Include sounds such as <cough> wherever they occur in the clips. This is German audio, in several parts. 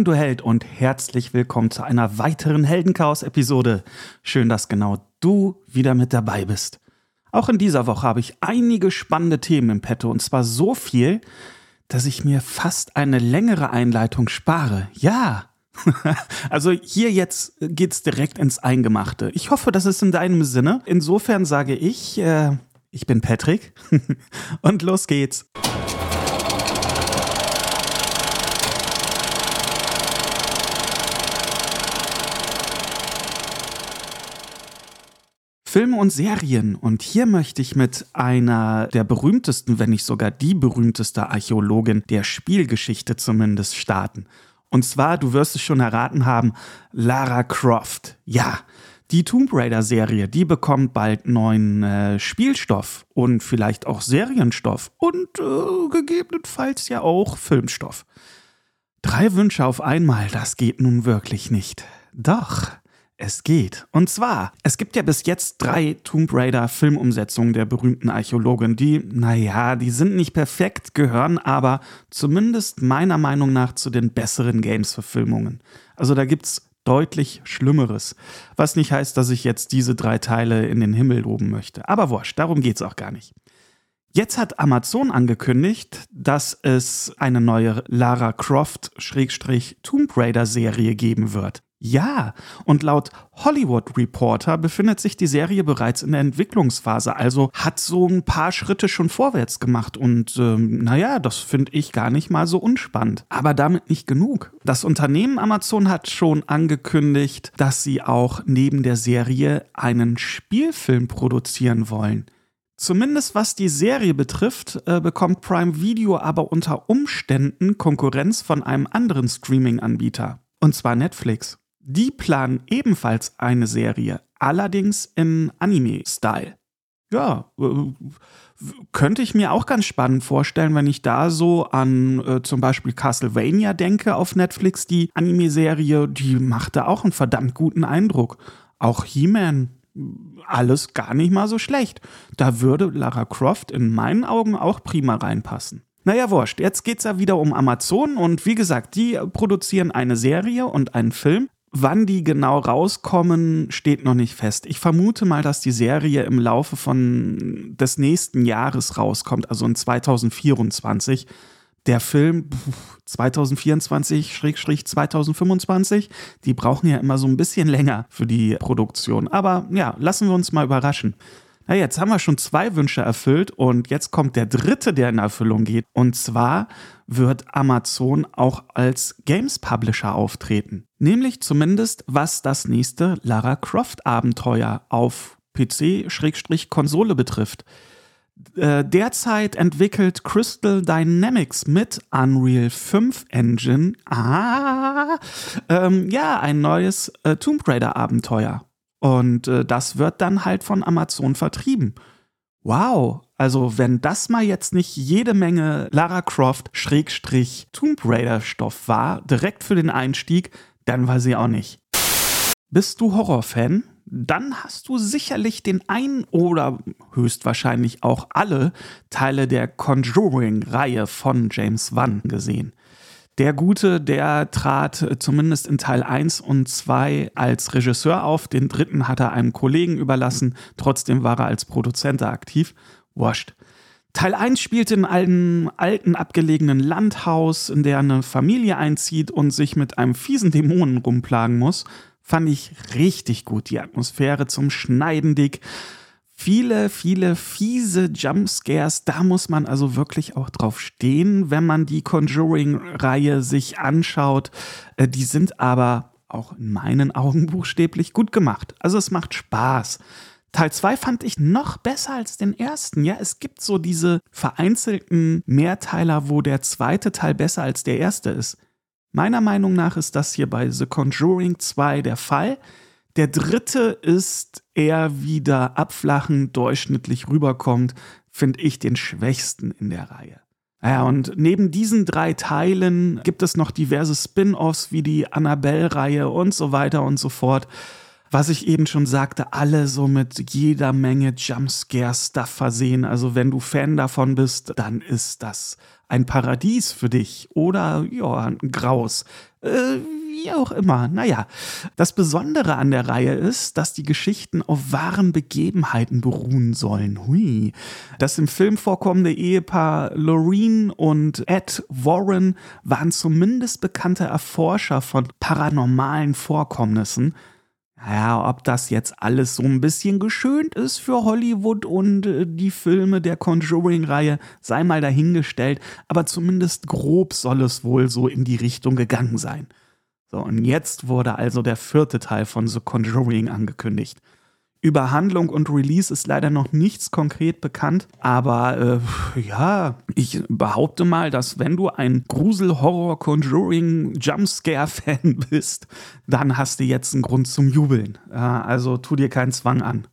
Moin, du Held, und herzlich willkommen zu einer weiteren Heldenchaos-Episode. Schön, dass genau du wieder mit dabei bist. Auch in dieser Woche habe ich einige spannende Themen im Petto, und zwar so viel, dass ich mir fast eine längere Einleitung spare. Ja! <laughs> also hier jetzt geht's direkt ins Eingemachte. Ich hoffe, das ist in deinem Sinne. Insofern sage ich, äh, ich bin Patrick <laughs> und los geht's. Filme und Serien. Und hier möchte ich mit einer der berühmtesten, wenn nicht sogar die berühmteste Archäologin der Spielgeschichte zumindest starten. Und zwar, du wirst es schon erraten haben, Lara Croft. Ja, die Tomb Raider-Serie, die bekommt bald neuen äh, Spielstoff und vielleicht auch Serienstoff und äh, gegebenenfalls ja auch Filmstoff. Drei Wünsche auf einmal, das geht nun wirklich nicht. Doch. Es geht. Und zwar, es gibt ja bis jetzt drei Tomb Raider Filmumsetzungen der berühmten Archäologin, die, naja, die sind nicht perfekt, gehören aber zumindest meiner Meinung nach zu den besseren Games-Verfilmungen. Also da gibt's deutlich Schlimmeres. Was nicht heißt, dass ich jetzt diese drei Teile in den Himmel loben möchte. Aber wurscht, darum geht's auch gar nicht. Jetzt hat Amazon angekündigt, dass es eine neue Lara Croft-Tomb Raider-Serie geben wird. Ja, und laut Hollywood Reporter befindet sich die Serie bereits in der Entwicklungsphase, also hat so ein paar Schritte schon vorwärts gemacht und ähm, naja, das finde ich gar nicht mal so unspannend. Aber damit nicht genug. Das Unternehmen Amazon hat schon angekündigt, dass sie auch neben der Serie einen Spielfilm produzieren wollen. Zumindest was die Serie betrifft, äh, bekommt Prime Video aber unter Umständen Konkurrenz von einem anderen Streaming-Anbieter. Und zwar Netflix. Die planen ebenfalls eine Serie, allerdings im Anime-Style. Ja, äh, könnte ich mir auch ganz spannend vorstellen, wenn ich da so an äh, zum Beispiel Castlevania denke auf Netflix. Die Anime-Serie, die machte auch einen verdammt guten Eindruck. Auch He-Man, alles gar nicht mal so schlecht. Da würde Lara Croft in meinen Augen auch prima reinpassen. Naja, wurscht. Jetzt geht's ja wieder um Amazon und wie gesagt, die produzieren eine Serie und einen Film. Wann die genau rauskommen, steht noch nicht fest. Ich vermute mal, dass die Serie im Laufe von des nächsten Jahres rauskommt, also in 2024. Der Film 2024-2025, die brauchen ja immer so ein bisschen länger für die Produktion. Aber ja, lassen wir uns mal überraschen. Na, jetzt haben wir schon zwei Wünsche erfüllt und jetzt kommt der dritte, der in Erfüllung geht. Und zwar wird Amazon auch als Games Publisher auftreten. Nämlich zumindest was das nächste Lara Croft Abenteuer auf PC-Konsole betrifft. Äh, derzeit entwickelt Crystal Dynamics mit Unreal 5 Engine ah, ähm, ja ein neues äh, Tomb Raider Abenteuer. Und äh, das wird dann halt von Amazon vertrieben. Wow, also wenn das mal jetzt nicht jede Menge Lara Croft Schrägstrich Tomb Raider Stoff war, direkt für den Einstieg, dann weiß ich auch nicht. Bist du Horrorfan? Dann hast du sicherlich den ein oder höchstwahrscheinlich auch alle Teile der Conjuring-Reihe von James Wan gesehen. Der Gute, der trat zumindest in Teil 1 und 2 als Regisseur auf, den dritten hat er einem Kollegen überlassen, trotzdem war er als Produzent aktiv. Wurscht. Teil 1 spielt in einem alten, abgelegenen Landhaus, in der eine Familie einzieht und sich mit einem fiesen Dämonen rumplagen muss. Fand ich richtig gut. Die Atmosphäre zum Schneiden dick viele, viele fiese Jumpscares. Da muss man also wirklich auch drauf stehen, wenn man die Conjuring-Reihe sich anschaut. Äh, die sind aber auch in meinen Augen buchstäblich gut gemacht. Also es macht Spaß. Teil 2 fand ich noch besser als den ersten. Ja, es gibt so diese vereinzelten Mehrteiler, wo der zweite Teil besser als der erste ist. Meiner Meinung nach ist das hier bei The Conjuring 2 der Fall. Der dritte ist eher wieder abflachend, durchschnittlich rüberkommt, finde ich den schwächsten in der Reihe. Ja, und neben diesen drei Teilen gibt es noch diverse Spin-offs wie die Annabelle-Reihe und so weiter und so fort. Was ich eben schon sagte, alle so mit jeder Menge Jumpscare-Stuff versehen. Also wenn du Fan davon bist, dann ist das ein Paradies für dich oder ja, ein Graus. Äh, wie auch immer. Naja, das Besondere an der Reihe ist, dass die Geschichten auf wahren Begebenheiten beruhen sollen. Hui. Das im Film vorkommende Ehepaar Loreen und Ed Warren waren zumindest bekannte Erforscher von paranormalen Vorkommnissen. Ja, ob das jetzt alles so ein bisschen geschönt ist für Hollywood und äh, die Filme der Conjuring-Reihe, sei mal dahingestellt, aber zumindest grob soll es wohl so in die Richtung gegangen sein. So, und jetzt wurde also der vierte Teil von The Conjuring angekündigt. Über Handlung und Release ist leider noch nichts konkret bekannt, aber äh, ja, ich behaupte mal, dass wenn du ein Grusel-Horror-Conjuring-Jumpscare-Fan <laughs> bist, dann hast du jetzt einen Grund zum Jubeln. Äh, also tu dir keinen Zwang an.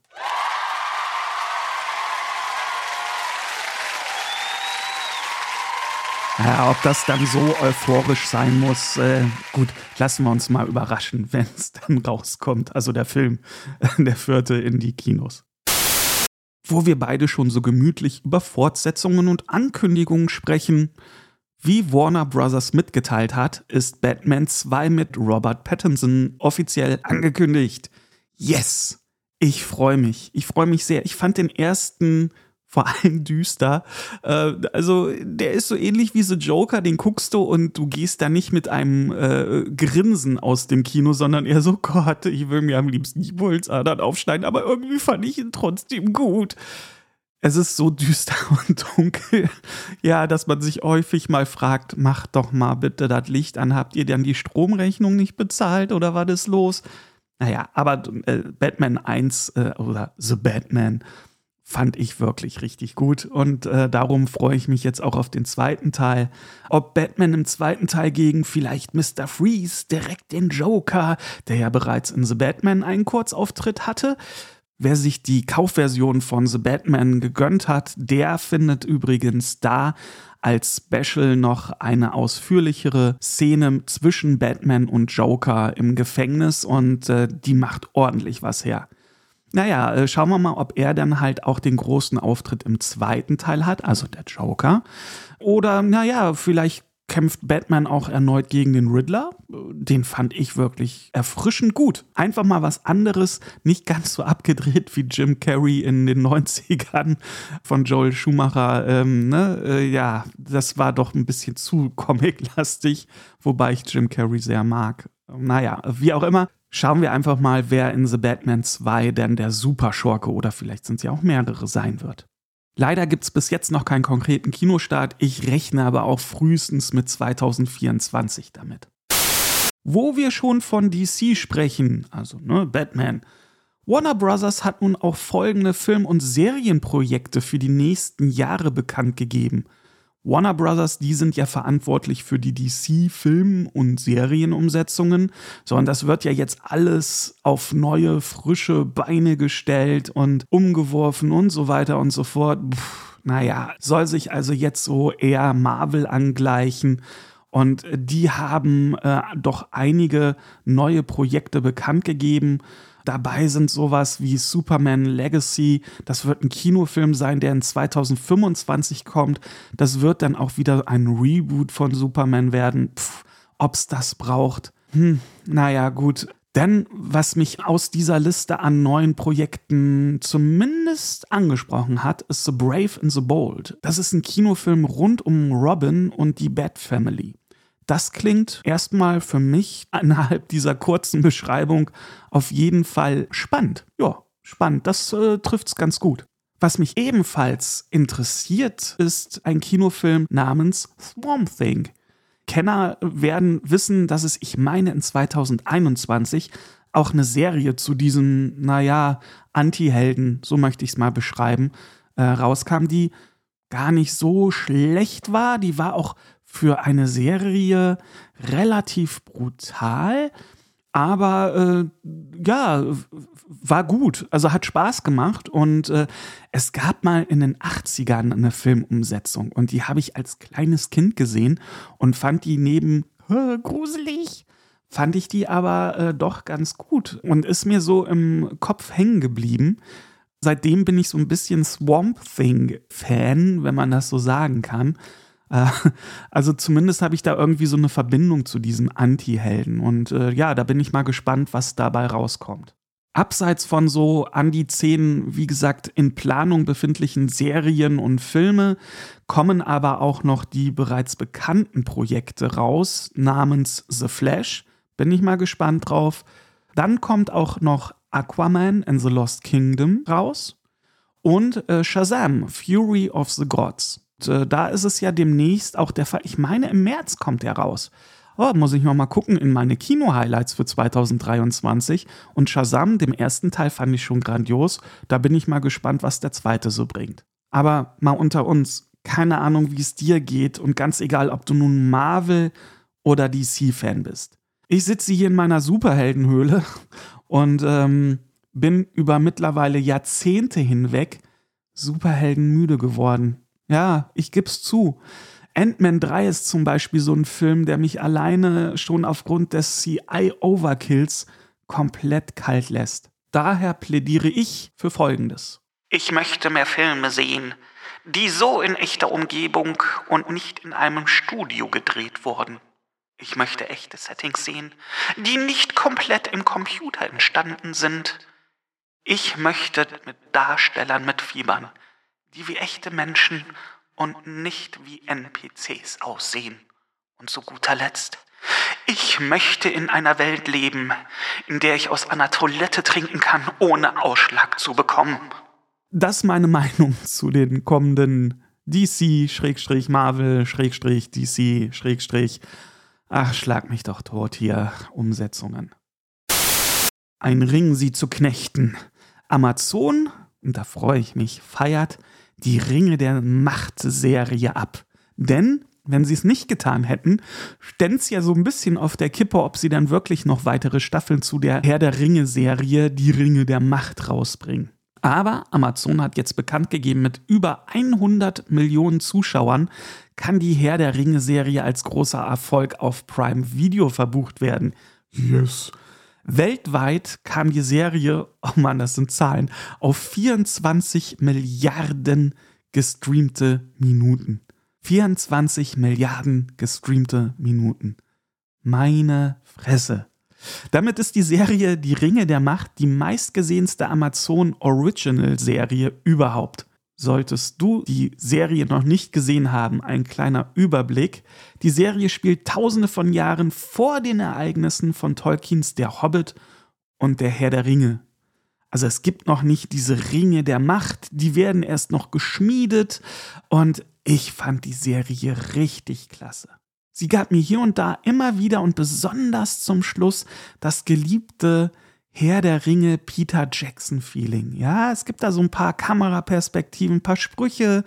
Ja, ob das dann so euphorisch sein muss, äh, gut, lassen wir uns mal überraschen, <laughs> wenn es dann rauskommt. Also der Film, <laughs> der vierte in die Kinos. Wo wir beide schon so gemütlich über Fortsetzungen und Ankündigungen sprechen, wie Warner Bros. mitgeteilt hat, ist Batman 2 mit Robert Pattinson offiziell angekündigt. Yes! Ich freue mich. Ich freue mich sehr. Ich fand den ersten vor allem düster. Äh, also der ist so ähnlich wie The Joker, den guckst du und du gehst da nicht mit einem äh, Grinsen aus dem Kino, sondern eher so, <laughs> Gott, ich will mir am liebsten die Pulsadern aufschneiden, aber irgendwie fand ich ihn trotzdem gut. Es ist so düster <laughs> und dunkel, ja, dass man sich häufig mal fragt, macht doch mal bitte das Licht an, habt ihr dann die Stromrechnung nicht bezahlt oder war das los? Naja, aber äh, Batman 1 äh, oder The Batman fand ich wirklich richtig gut. Und äh, darum freue ich mich jetzt auch auf den zweiten Teil. Ob Batman im zweiten Teil gegen vielleicht Mr. Freeze, direkt den Joker, der ja bereits in The Batman einen Kurzauftritt hatte. Wer sich die Kaufversion von The Batman gegönnt hat, der findet übrigens da als Special noch eine ausführlichere Szene zwischen Batman und Joker im Gefängnis und äh, die macht ordentlich was her. Naja, äh, schauen wir mal, ob er dann halt auch den großen Auftritt im zweiten Teil hat, also der Joker. Oder, naja, vielleicht kämpft Batman auch erneut gegen den Riddler. Den fand ich wirklich erfrischend gut. Einfach mal was anderes, nicht ganz so abgedreht wie Jim Carrey in den <laughs> 90ern von Joel Schumacher. Ähm, ne? äh, ja, das war doch ein bisschen zu comic-lastig, wobei ich Jim Carrey sehr mag. Naja, wie auch immer, Schauen wir einfach mal, wer in The Batman 2 denn der Superschurke oder vielleicht sind es ja auch mehrere sein wird. Leider gibt es bis jetzt noch keinen konkreten Kinostart, ich rechne aber auch frühestens mit 2024 damit. Wo wir schon von DC sprechen, also ne, Batman, Warner Bros. hat nun auch folgende Film- und Serienprojekte für die nächsten Jahre bekannt gegeben – Warner Brothers, die sind ja verantwortlich für die DC-Film- und Serienumsetzungen, sondern das wird ja jetzt alles auf neue, frische Beine gestellt und umgeworfen und so weiter und so fort. Puh, naja, soll sich also jetzt so eher Marvel angleichen. Und die haben äh, doch einige neue Projekte bekannt gegeben. Dabei sind sowas wie Superman Legacy. Das wird ein Kinofilm sein, der in 2025 kommt. Das wird dann auch wieder ein Reboot von Superman werden. Pff, ob's das braucht. Hm, naja, gut. Denn was mich aus dieser Liste an neuen Projekten zumindest angesprochen hat, ist The Brave and the Bold. Das ist ein Kinofilm rund um Robin und die Bat Family. Das klingt erstmal für mich innerhalb dieser kurzen Beschreibung auf jeden Fall spannend. Ja, spannend. Das äh, trifft es ganz gut. Was mich ebenfalls interessiert, ist ein Kinofilm namens Swamp Thing. Kenner werden wissen, dass es, ich meine, in 2021 auch eine Serie zu diesem, naja, Anti-Helden, so möchte ich es mal beschreiben, äh, rauskam, die gar nicht so schlecht war. Die war auch für eine Serie relativ brutal, aber äh, ja, war gut. Also hat Spaß gemacht und äh, es gab mal in den 80ern eine Filmumsetzung und die habe ich als kleines Kind gesehen und fand die neben <laughs> gruselig fand ich die aber äh, doch ganz gut und ist mir so im Kopf hängen geblieben. Seitdem bin ich so ein bisschen Swamp Thing Fan, wenn man das so sagen kann. Äh, <laughs> also zumindest habe ich da irgendwie so eine Verbindung zu diesem Anti-Helden. Und äh, ja, da bin ich mal gespannt, was dabei rauskommt. Abseits von so an die zehn, wie gesagt, in Planung befindlichen Serien und Filme kommen aber auch noch die bereits bekannten Projekte raus, namens The Flash. Bin ich mal gespannt drauf. Dann kommt auch noch Aquaman and the Lost Kingdom raus und äh, Shazam, Fury of the Gods. Äh, da ist es ja demnächst auch der Fall. Ich meine, im März kommt der raus. Oh, muss ich noch mal gucken in meine Kino-Highlights für 2023. Und Shazam, dem ersten Teil, fand ich schon grandios. Da bin ich mal gespannt, was der zweite so bringt. Aber mal unter uns, keine Ahnung, wie es dir geht. Und ganz egal, ob du nun Marvel oder DC-Fan bist. Ich sitze hier in meiner Superheldenhöhle <laughs> und ähm, bin über mittlerweile Jahrzehnte hinweg superheldenmüde geworden. Ja, ich geb's zu. Ant-Man 3 ist zum Beispiel so ein Film, der mich alleine schon aufgrund des CI-Overkills komplett kalt lässt. Daher plädiere ich für Folgendes. Ich möchte mehr Filme sehen, die so in echter Umgebung und nicht in einem Studio gedreht wurden. Ich möchte echte Settings sehen, die nicht komplett im Computer entstanden sind. Ich möchte mit Darstellern mitfiebern, die wie echte Menschen und nicht wie NPCs aussehen. Und zu guter Letzt, ich möchte in einer Welt leben, in der ich aus einer Toilette trinken kann, ohne Ausschlag zu bekommen. Das ist meine Meinung zu den kommenden DC, Marvel, DC, Ach, schlag mich doch tot hier, Umsetzungen. Ein Ring sie zu knechten. Amazon, und da freue ich mich, feiert die Ringe der Macht-Serie ab. Denn, wenn sie es nicht getan hätten, ständ es ja so ein bisschen auf der Kippe, ob sie dann wirklich noch weitere Staffeln zu der Herr der Ringe-Serie, die Ringe der Macht, rausbringen. Aber Amazon hat jetzt bekannt gegeben, mit über 100 Millionen Zuschauern kann die Herr der Ringe-Serie als großer Erfolg auf Prime Video verbucht werden. Yes. Weltweit kam die Serie, oh Mann, das sind Zahlen, auf 24 Milliarden gestreamte Minuten. 24 Milliarden gestreamte Minuten. Meine Fresse. Damit ist die Serie Die Ringe der Macht die meistgesehenste Amazon Original Serie überhaupt. Solltest du die Serie noch nicht gesehen haben, ein kleiner Überblick. Die Serie spielt tausende von Jahren vor den Ereignissen von Tolkiens Der Hobbit und Der Herr der Ringe. Also es gibt noch nicht diese Ringe der Macht, die werden erst noch geschmiedet und ich fand die Serie richtig klasse. Sie gab mir hier und da immer wieder und besonders zum Schluss das geliebte Herr der Ringe Peter Jackson Feeling. Ja, es gibt da so ein paar Kameraperspektiven, ein paar Sprüche,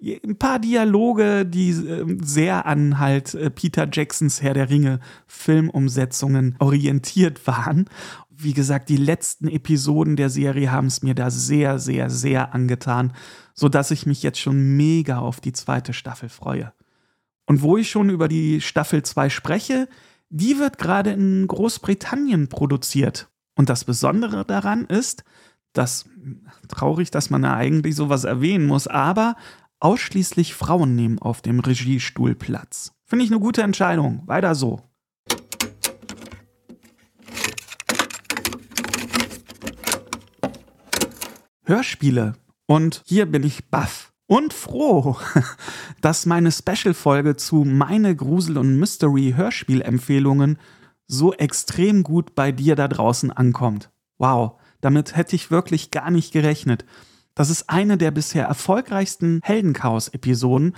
ein paar Dialoge, die ähm, sehr an halt äh, Peter Jacksons Herr der Ringe Filmumsetzungen orientiert waren. Wie gesagt, die letzten Episoden der Serie haben es mir da sehr, sehr, sehr angetan, sodass ich mich jetzt schon mega auf die zweite Staffel freue. Und wo ich schon über die Staffel 2 spreche, die wird gerade in Großbritannien produziert. Und das Besondere daran ist, dass, traurig, dass man da eigentlich sowas erwähnen muss, aber ausschließlich Frauen nehmen auf dem Regiestuhl Platz. Finde ich eine gute Entscheidung. Weiter so. Hörspiele. Und hier bin ich baff und froh, <laughs> dass meine Special-Folge zu meine Grusel- und Mystery-Hörspielempfehlungen so extrem gut bei dir da draußen ankommt. Wow, damit hätte ich wirklich gar nicht gerechnet. Das ist eine der bisher erfolgreichsten Heldenchaos-Episoden.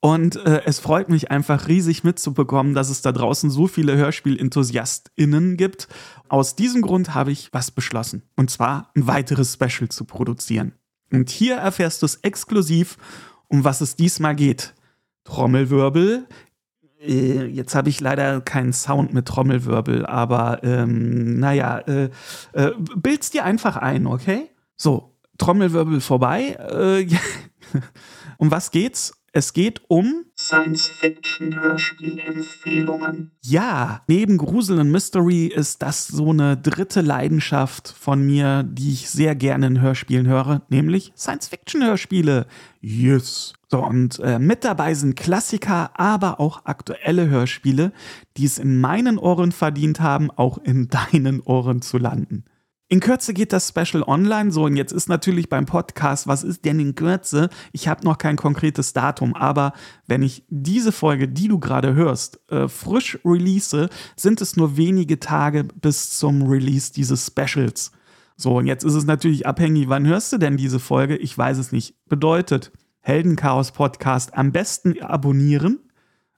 Und äh, es freut mich einfach riesig mitzubekommen, dass es da draußen so viele HörspielenthusiastInnen gibt. Aus diesem Grund habe ich was beschlossen. Und zwar ein weiteres Special zu produzieren. Und hier erfährst du es exklusiv, um was es diesmal geht. Trommelwirbel. Äh, jetzt habe ich leider keinen Sound mit Trommelwirbel, aber ähm, naja, äh, äh, bild's dir einfach ein, okay? So, Trommelwirbel vorbei. Äh, <laughs> um was geht's? Es geht um Science-Fiction-Hörspielempfehlungen. Ja, neben Grusel und Mystery ist das so eine dritte Leidenschaft von mir, die ich sehr gerne in Hörspielen höre, nämlich Science-Fiction-Hörspiele. Yes. So, und äh, mit dabei sind Klassiker, aber auch aktuelle Hörspiele, die es in meinen Ohren verdient haben, auch in deinen Ohren zu landen. In Kürze geht das Special online. So, und jetzt ist natürlich beim Podcast, was ist denn in Kürze? Ich habe noch kein konkretes Datum, aber wenn ich diese Folge, die du gerade hörst, äh, frisch release, sind es nur wenige Tage bis zum Release dieses Specials. So, und jetzt ist es natürlich abhängig, wann hörst du denn diese Folge? Ich weiß es nicht. Bedeutet, Heldenchaos Podcast am besten abonnieren.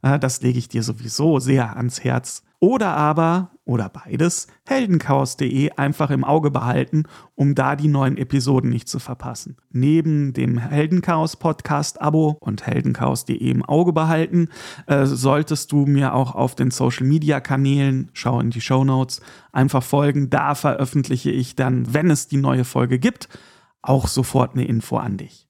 Äh, das lege ich dir sowieso sehr ans Herz. Oder aber, oder beides, heldenchaos.de einfach im Auge behalten, um da die neuen Episoden nicht zu verpassen. Neben dem Heldenchaos Podcast Abo und heldenchaos.de im Auge behalten, äh, solltest du mir auch auf den Social Media Kanälen, schau in die Show Notes, einfach folgen. Da veröffentliche ich dann, wenn es die neue Folge gibt, auch sofort eine Info an dich.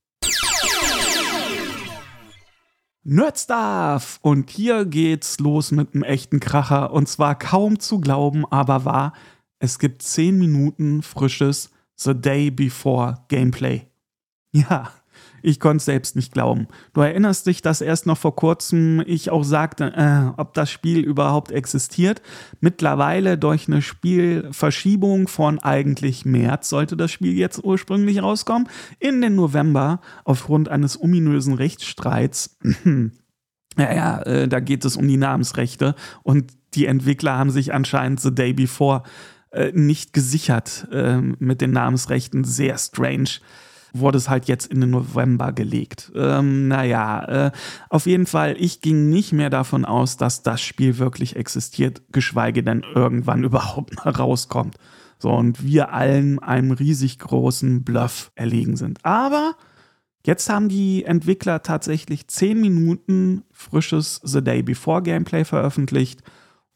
Nerdstuff! Und hier geht's los mit einem echten Kracher. Und zwar kaum zu glauben, aber wahr. Es gibt 10 Minuten frisches The Day Before Gameplay. Ja, ich konnte es selbst nicht glauben. Du erinnerst dich, dass erst noch vor kurzem ich auch sagte, äh, ob das Spiel überhaupt existiert. Mittlerweile durch eine Spielverschiebung von eigentlich März sollte das Spiel jetzt ursprünglich rauskommen, in den November aufgrund eines ominösen Rechtsstreits. <clears throat> Naja, äh, da geht es um die Namensrechte und die Entwickler haben sich anscheinend The Day Before äh, nicht gesichert äh, mit den Namensrechten. Sehr strange wurde es halt jetzt in den November gelegt. Ähm, naja, äh, auf jeden Fall, ich ging nicht mehr davon aus, dass das Spiel wirklich existiert, geschweige denn irgendwann <laughs> überhaupt mal rauskommt. So, und wir allen einem riesig großen Bluff erlegen sind. Aber jetzt haben die Entwickler tatsächlich 10 Minuten frisches The Day Before Gameplay veröffentlicht.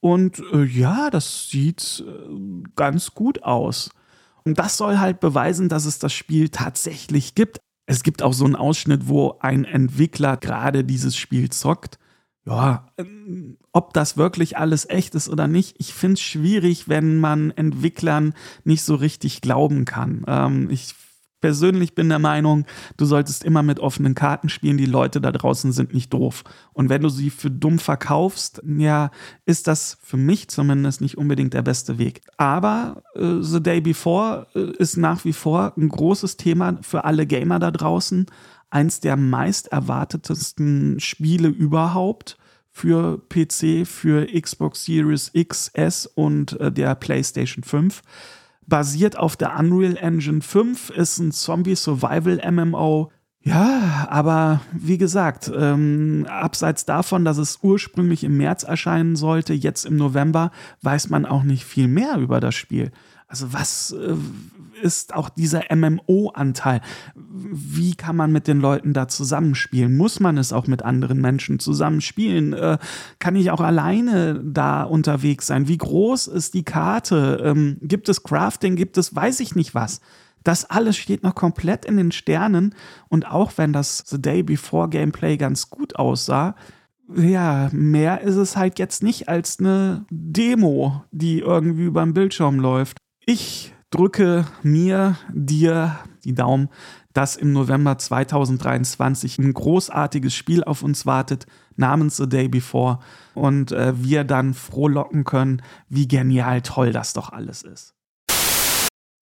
Und äh, ja, das sieht äh, ganz gut aus. Und das soll halt beweisen, dass es das Spiel tatsächlich gibt. Es gibt auch so einen Ausschnitt, wo ein Entwickler gerade dieses Spiel zockt. Ja, ähm, ob das wirklich alles echt ist oder nicht, ich finde es schwierig, wenn man Entwicklern nicht so richtig glauben kann. Ähm, ich persönlich bin der Meinung, du solltest immer mit offenen Karten spielen. Die Leute da draußen sind nicht doof. Und wenn du sie für dumm verkaufst, ja, ist das für mich zumindest nicht unbedingt der beste Weg. Aber äh, The Day Before äh, ist nach wie vor ein großes Thema für alle Gamer da draußen. Eins der meist erwartetesten Spiele überhaupt für PC, für Xbox Series X, S und äh, der PlayStation 5 basiert auf der Unreal Engine 5, ist ein Zombie-Survival-MMO. Ja, aber wie gesagt, ähm, abseits davon, dass es ursprünglich im März erscheinen sollte, jetzt im November, weiß man auch nicht viel mehr über das Spiel. Also was äh, ist auch dieser MMO-Anteil? Wie kann man mit den Leuten da zusammenspielen? Muss man es auch mit anderen Menschen zusammenspielen? Äh, kann ich auch alleine da unterwegs sein? Wie groß ist die Karte? Ähm, gibt es Crafting? Gibt es weiß ich nicht was? Das alles steht noch komplett in den Sternen. Und auch wenn das The Day Before Gameplay ganz gut aussah, ja, mehr ist es halt jetzt nicht als eine Demo, die irgendwie über den Bildschirm läuft. Ich drücke mir, dir die Daumen, dass im November 2023 ein großartiges Spiel auf uns wartet namens The Day Before und äh, wir dann frohlocken können, wie genial toll das doch alles ist.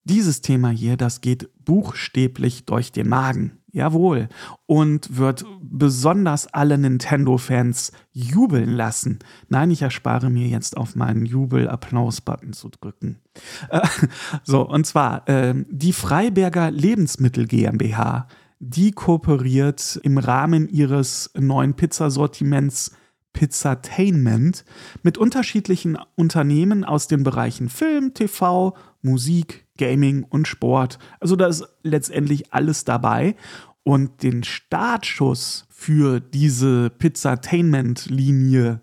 Dieses Thema hier, das geht buchstäblich durch den Magen. Jawohl. Und wird besonders alle Nintendo-Fans jubeln lassen. Nein, ich erspare mir jetzt auf meinen Jubel-Applaus-Button zu drücken. Äh, <laughs> so, und zwar äh, die Freiberger Lebensmittel GmbH, die kooperiert im Rahmen ihres neuen Pizzasortiments Pizzatainment mit unterschiedlichen Unternehmen aus den Bereichen Film, TV, Musik, Gaming und Sport. Also da ist letztendlich alles dabei. Und den Startschuss für diese Pizzatainment-Linie,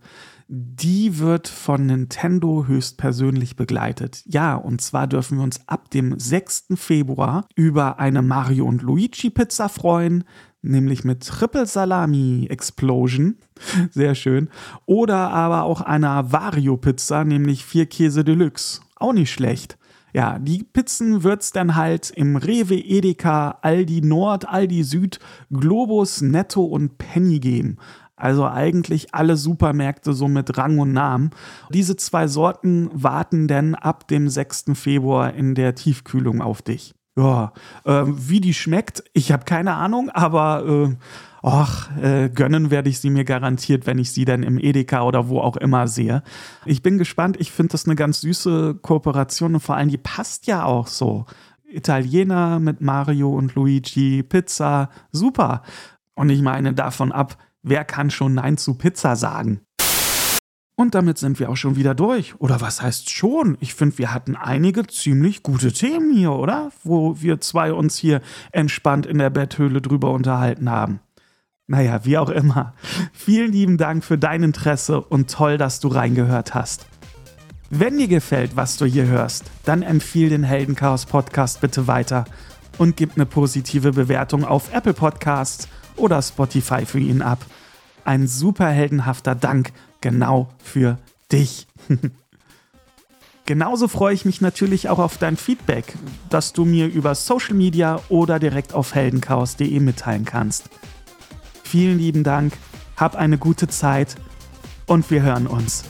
die wird von Nintendo höchstpersönlich begleitet. Ja, und zwar dürfen wir uns ab dem 6. Februar über eine Mario und Luigi Pizza freuen. nämlich mit Triple Salami Explosion, <laughs> sehr schön, oder aber auch einer Vario Pizza, nämlich vier Käse Deluxe, auch nicht schlecht. Ja, die Pizzen wird's dann halt im Rewe, Edeka, Aldi Nord, Aldi Süd, Globus, Netto und Penny geben. Also eigentlich alle Supermärkte so mit Rang und Namen. Diese zwei Sorten warten dann ab dem 6. Februar in der Tiefkühlung auf dich. Ja, äh, wie die schmeckt, ich habe keine Ahnung, aber äh, Och, äh, gönnen werde ich sie mir garantiert, wenn ich sie dann im Edeka oder wo auch immer sehe. Ich bin gespannt. Ich finde das eine ganz süße Kooperation und vor allem die passt ja auch so. Italiener mit Mario und Luigi, Pizza, super. Und ich meine davon ab, wer kann schon Nein zu Pizza sagen? Und damit sind wir auch schon wieder durch. Oder was heißt schon? Ich finde, wir hatten einige ziemlich gute Themen hier, oder? Wo wir zwei uns hier entspannt in der Betthöhle drüber unterhalten haben. Naja, wie auch immer. Vielen lieben Dank für dein Interesse und toll, dass du reingehört hast. Wenn dir gefällt, was du hier hörst, dann empfiehl den Heldenchaos Podcast bitte weiter und gib eine positive Bewertung auf Apple Podcasts oder Spotify für ihn ab. Ein super heldenhafter Dank genau für dich. <laughs> Genauso freue ich mich natürlich auch auf dein Feedback, das du mir über Social Media oder direkt auf heldenchaos.de mitteilen kannst. Vielen lieben Dank, hab eine gute Zeit und wir hören uns.